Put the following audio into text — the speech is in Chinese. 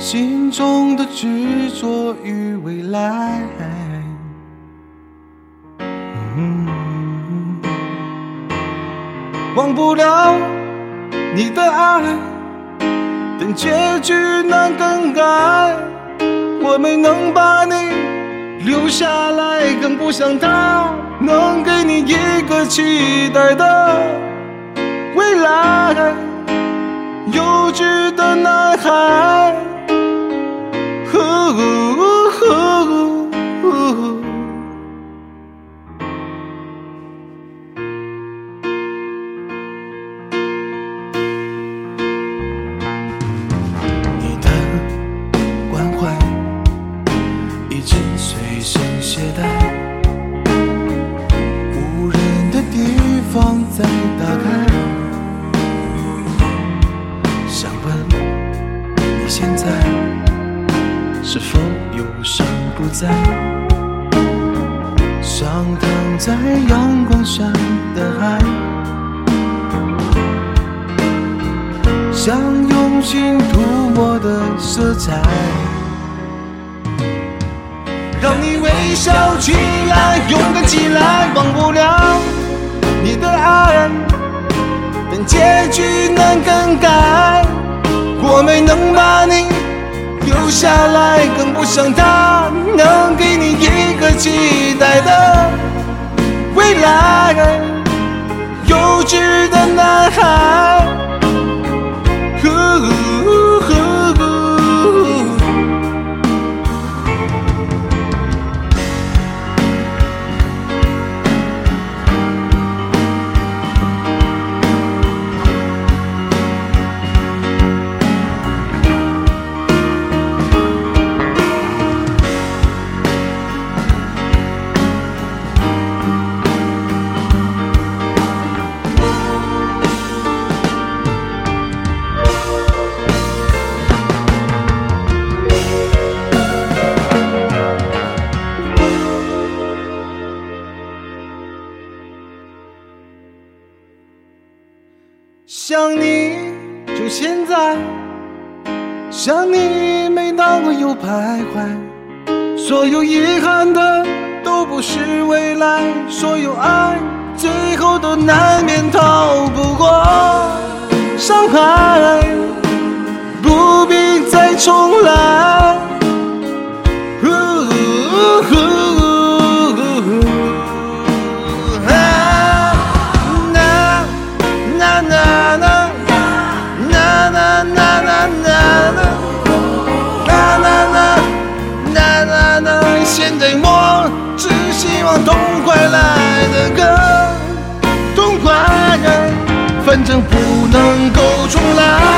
心中的执着与未来，忘不了你的爱，但结局难更改。我没能把你留下来，更不想他能给你一个期待的未来。幼稚的男孩。哦，你的关怀已经随身携带，无人的地方再打开。在？像躺在阳光下的海，像用心涂抹的色彩，让你微笑起来，勇敢起来，忘不了你的爱，但结局难更改，我没能把你留下来，更不想他能想你就现在，想你每当我又徘徊，所有遗憾的都不是未来，所有爱最后都难免逃不过。伤害，现在我只希望痛快来的更痛快，反正不能够重来。